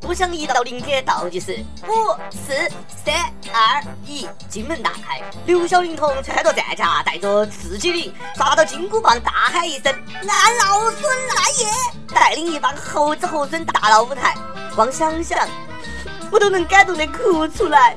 不想一到零点倒计时，五、四、三、二、一，金门大开。六小龄童穿着战甲，带着刺激灵，抓到金箍棒，大喊一声：“俺老孙来也！”带领一帮猴子猴孙大闹舞台。光想想，我都能感动的哭出来。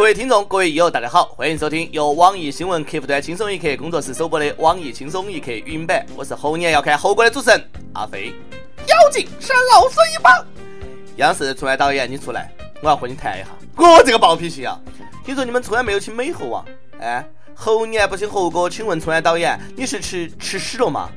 各位听众，各位益友，大家好，欢迎收听由网易新闻客户端轻松一刻工作室首播的网易轻松一刻语音版。我是猴年要看猴哥的主持人阿飞。妖精是老孙一棒！央视春晚导演，你出来，我要和你谈一下。我这个暴脾气啊！听说你们春晚没有请美猴王？哎，猴年不请猴哥，请问春晚导演，你是吃吃屎了吗？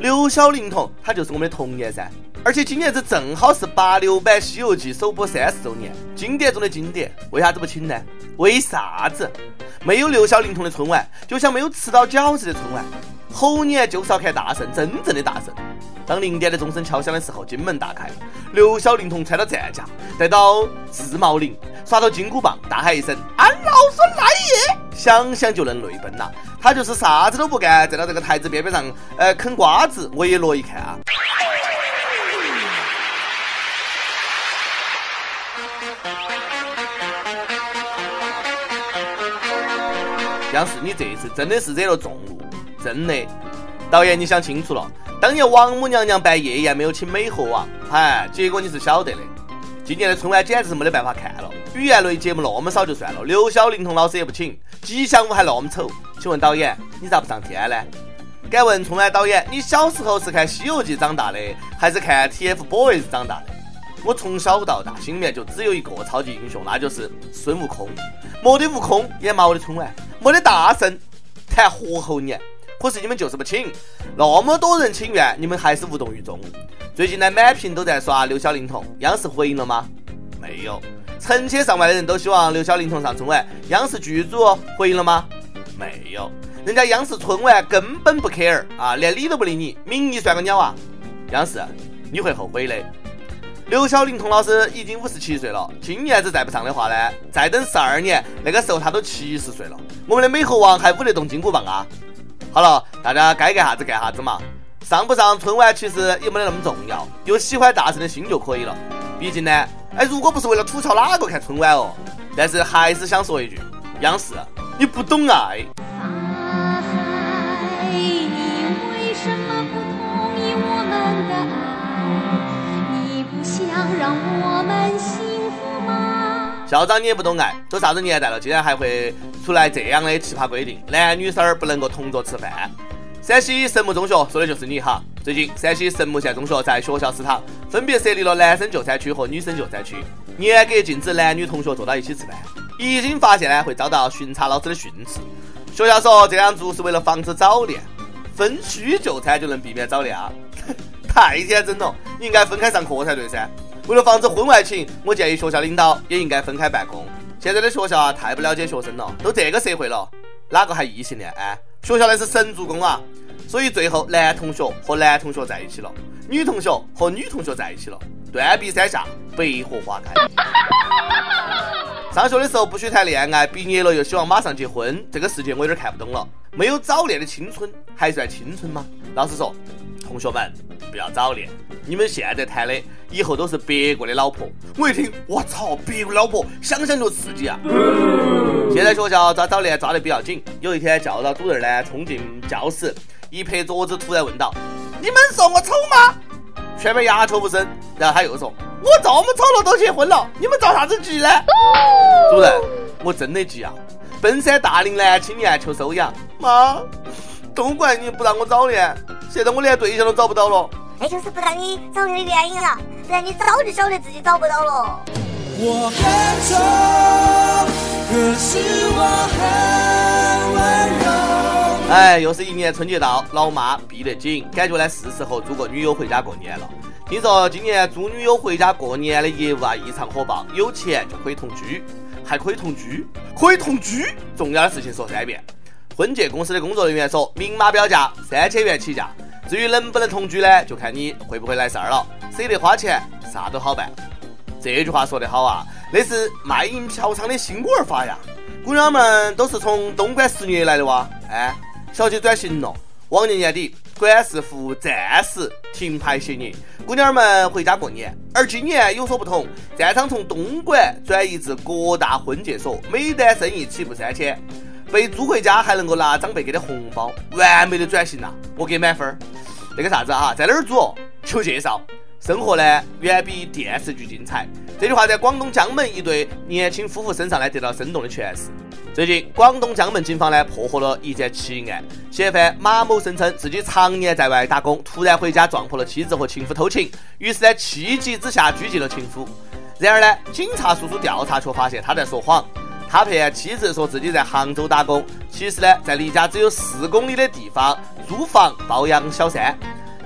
刘小龄童，他就是我们的童年噻。而且今年子正好是八六版《西游记》首播三十周年，经典中的经典，为啥子不请呢？为啥子？没有六小龄童的春晚，就像没有吃到饺子的春晚。猴年就是要看大圣，真正的大圣。当零点的钟声敲响的时候，金门大开，六小龄童穿到战甲，带到自贸铃，耍到金箍棒，大喊一声：“俺老孙来也！”想想就能泪奔呐。他就是啥子都不干，站到这个台子边边上，呃，啃瓜子，围罗一看啊。央视，你这一次真的是惹了众怒，真的。导演，你想清楚了，当年王母娘娘办夜宴没有请美猴王，哎，结果你是晓得的。今年的春晚简直是没得办法看了，语言类节目那么少就算了，刘小龄童老师也不请，吉祥物还那么丑，请问导演，你咋不上天呢？敢问春晚导演，你小时候是看《西游记》长大的，还是看 TFBOYS 长大的？我从小到大心里面就只有一个超级英雄，那就是孙悟空。没得悟空也毛的春晚，没得大圣谈活猴年。可是你们就是不请，那么多人请愿，你们还是无动于衷。最近呢，满屏都在刷刘小龄童，央视回应了吗？没有。成千上万的人都希望刘小龄童上春晚，央视剧组回应了吗？没有。人家央视春晚根本不 care 啊，连理都不理你，名义算个鸟啊！央视，你会后悔的。刘小龄童老师已经五十七岁了，今年子再不上的话呢，再等十二年，那个时候他都七十岁了。我们的美猴王还舞得动金箍棒啊！好了，大家该干啥子干啥子嘛，上不上春晚其实也没得那么重要，有喜欢大神的心就可以了。毕竟呢，哎，如果不是为了吐槽哪个看春晚哦，但是还是想说一句，央视，你不懂爱。校长你也不懂爱，都啥子年代了，竟然还会出来这样的奇葩规定，男女生儿不能够同桌吃饭。陕西神木中学说的就是你哈。最近陕西神木县中学在学校食堂分别设立了男生就餐区和女生就餐区，严格禁止男女同学坐到一起吃饭。一经发现呢，会遭到巡查老师的训斥。学校说这样做是为了防止早恋，分区就餐就能避免早恋啊？太天真了，你应该分开上课才对噻。为了防止婚外情，我建议学校领导也应该分开办公。现在的学校啊，太不了解学生了，都这个社会了，哪个还异性恋？哎，学校那是神助攻啊！所以最后男同学和男同学在一起了，女同学和女同学在一起了，断壁山下百合花开。上学的时候不许谈恋爱，毕业了又希望马上结婚，这个世界我有点看不懂了。没有早恋的青春还算青春吗？老实说，同学们不要早恋，你们现在谈的。以后都是别个的老婆，我一听，我操，别个老婆，想想就刺激啊！现在学校抓早恋抓得比较紧。有一天，教导主任呢冲进教室，一拍桌子，突然问道：“你们说我丑吗？”全班鸦雀无声。然后他又说：“我这么丑了都结婚了，你们着啥子急呢？”主任，我真的急啊！奔山大龄男青年求收养，妈，都怪你不让我早恋，现在我连对象都找不到了。那就是不让你早恋的原因了。不然你早就晓得自己找不到了。我很丑，可是我很温柔。哎，又是一年春节到，老妈逼得紧，感觉呢是时候租个女友回家过年了。听说今年租女友回家过年的业务啊异常火爆，有钱就可以同居，还可以同居，可以同居。重要的事情说三遍。婚介公司的工作人员说明码标价，三千元起价。至于能不能同居呢，就看你会不会来事儿了。舍得花钱，啥都好办。这句话说得好啊！那是卖淫嫖娼的新玩法呀！姑娘们都是从东莞十年来的哇！哎，小姐转型了。往年年底，管事服务暂时停牌歇业，姑娘们回家过年。而今年有所不同，战场从东莞转移至各大婚介所，每单生意起步三千，被租回家还能够拿长辈给的红包，完美的转型呐！我给满分儿。那个啥子啊，在哪儿租？求介绍。生活呢，远比电视剧精彩。这句话在广东江门一对年轻夫妇身上呢得到生动的诠释。最近，广东江门警方呢破获了一件奇案。嫌犯马某声称自己常年在外打工，突然回家撞破了妻子和情夫偷情，于是呢气急之下拘禁了情夫。然而呢，警察叔叔调查却发现他在说谎。他骗妻子说自己在杭州打工，其实呢在离家只有四公里的地方租房包养小三。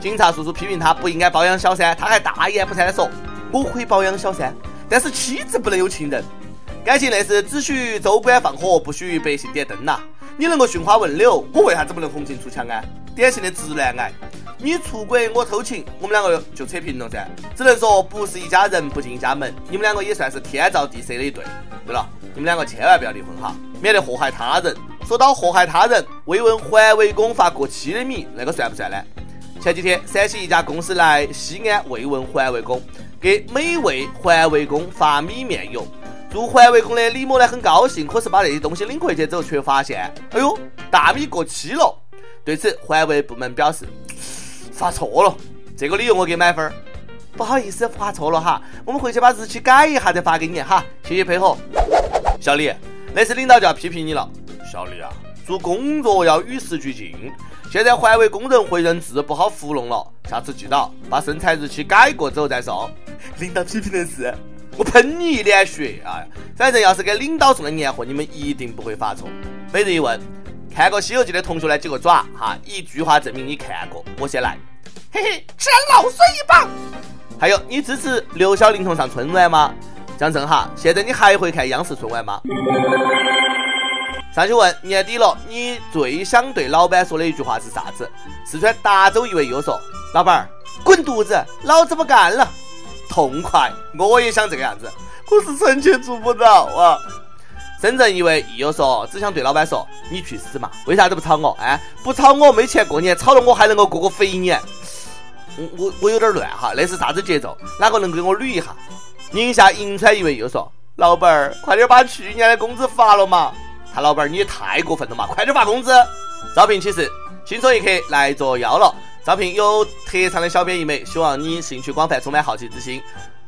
警察叔叔批评他不应该包养小三，他还大言不惭地说：“我可以包养小三，但是妻子不能有情人。感情那是只许州官放火，不许百姓点灯呐。你能够寻花问柳，我为啥子不能红杏出墙啊？典型的直男癌。你出轨，我偷情，我们两个就扯平了噻。只能说不是一家人不进一家门。你们两个也算是天造地设的一对。对了，你们两个千万不要离婚哈，免得祸害他人。说到祸害他人，慰问环卫工发过期的米，那个算不算呢？前几天，陕西一家公司来西安慰问环卫工，给每位环卫工发米面油。做环卫工的李某呢很高兴，可是把这些东西领回去之后，却发现，哎呦，大米过期了。对此，环卫部门表示发错了，这个理由我给满分。不好意思，发错了哈，我们回去把日期改一下再发给你哈，谢谢配合。小李，那次领导就要批评你了。小李啊，做工作要与时俱进。现在环卫工人会认字，不好糊弄了。下次记到把生产日期改过之后再送。领导批评的是，我喷你一脸血啊！反正要是给领导送的年货，你们一定不会发错。每日一问，看过《西游记》的同学来几个爪哈，一句话证明你看过。我先来，嘿嘿，吃老孙一棒。还有，你支持刘小玲童上春晚吗？张正哈，现在你还会看央视春晚吗？上去问年底了，你最想对老板说的一句话是啥子？四川达州一位友说：“老板儿，滚犊子，老子不干了！”痛快，我也想这个样子，可是臣妾做不到啊。深圳一位益友说：“只想对老板说，你去死嘛！为啥子不炒我？哎，不炒我没钱过年，炒了我还能够过个肥年。我我我有点乱哈，那是啥子节奏？哪个能给我捋一下？”宁夏银川一位又说：“老板儿，快点把去年的工资发了嘛！”他老板儿，你也太过分了嘛！快点发工资！招聘启事，轻松一刻来作妖了。招聘有特长的小编一枚，希望你兴趣广泛，充满好奇之心，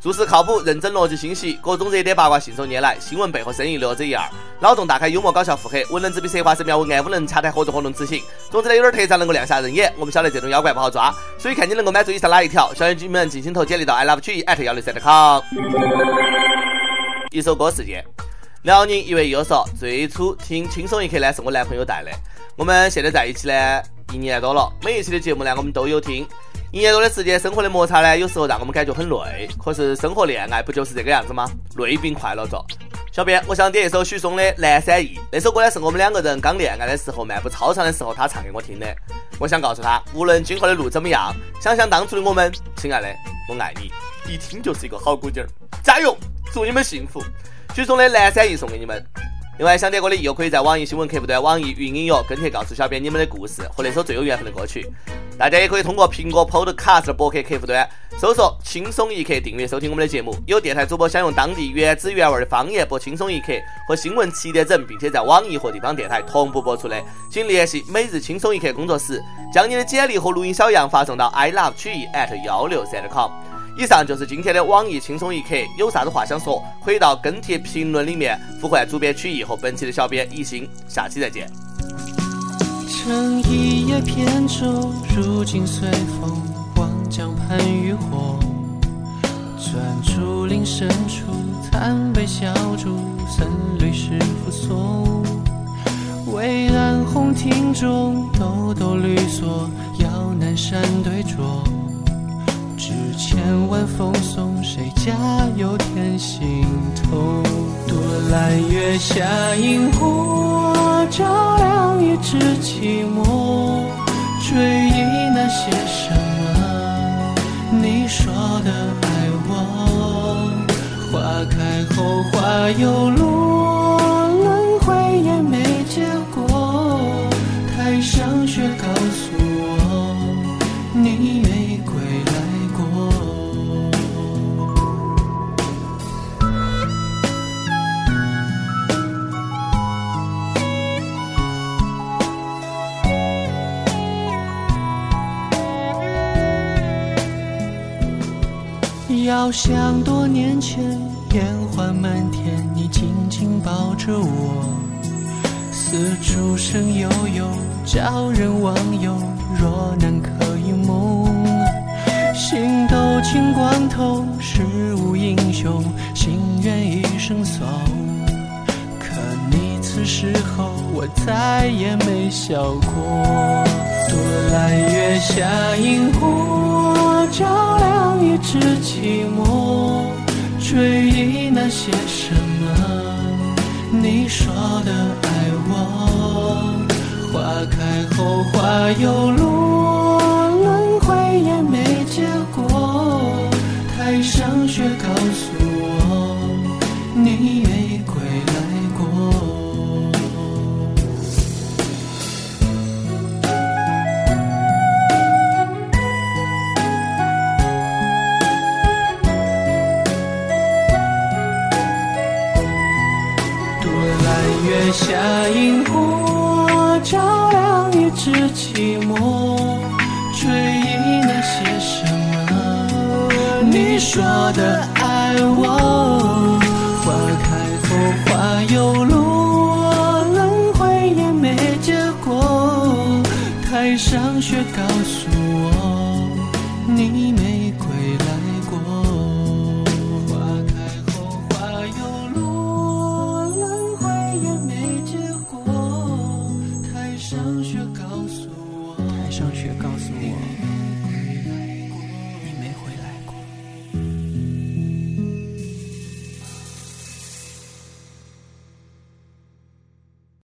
做事靠谱、认真、逻辑清晰，各种热点八卦信手拈来，新闻背后深意略知一二，脑洞大开、幽默搞笑腹黑，文能执笔策划神妙文案，武能洽谈合作活动执行。总之呢，有点特长能够亮瞎人眼。我们晓得这种妖怪不好抓，所以看你能够满足以上哪一条，小眼睛们尽情投简历到 i love 曲艺 at 幺六三点 com。一首歌事件。辽宁一位友说，最初听轻松一刻呢是我男朋友带的。我们现在在一起呢一年多了，每一期的节目呢我们都有听。一年多的时间，生活的摩擦呢有时候让我们感觉很累。可是生活恋爱不就是这个样子吗？累并快乐着。小编，我想点一首许嵩的《南山忆》。那首歌呢是我们两个人刚恋爱的时候漫步操场的时候他唱给我听的。我想告诉他，无论今后的路怎么样，想想当初的我们，亲爱的，我爱你。一听就是一个好姑娘，加油，祝你们幸福。许嵩的《南山忆》送给你们。另外，想点歌的友可以在网易新闻客户端、网易云音乐跟帖告诉小编你们的故事和那首最有缘分的歌曲。大家也可以通过苹果 Podcast 博客客户端搜索“轻松一刻”订阅收听我们的节目。有电台主播想用当地原汁原味的方言播《轻松一刻》和新闻七点整，并且在网易和地方电台同步播出的，请联系每日轻松一刻工作室，将你的简历和录音小样发送到 i love 曲艺 at 幺六三 com。以上就是今天的网易轻松一刻，有啥子话想说，可以到跟帖评论里面呼唤主编曲艺和本期的小编一心，下期再见。乘一叶扁舟，如今随风望江畔渔火，转竹林深处，贪杯小筑，僧侣诗赋所巍然红亭中，抖抖绿风送，谁家又添心头？多蓝月下萤火，照亮一纸寂寞。追忆那些什么？你说的爱我，花开。后花又落，遥想多年前，烟花满天，你紧紧抱着我，四处声悠悠，叫人忘忧。若能可一梦，心都清光头，世无英雄，心愿一生送。可你此时候，我再也没笑过。多揽月下萤火，照亮一只寂寞，追忆那些什么，你说的爱我。花开后花又落，月下萤火，照亮一纸寂寞，追忆那些什么，你说的爱我。花开后花又落，轮回也没结果。台上雪告诉我，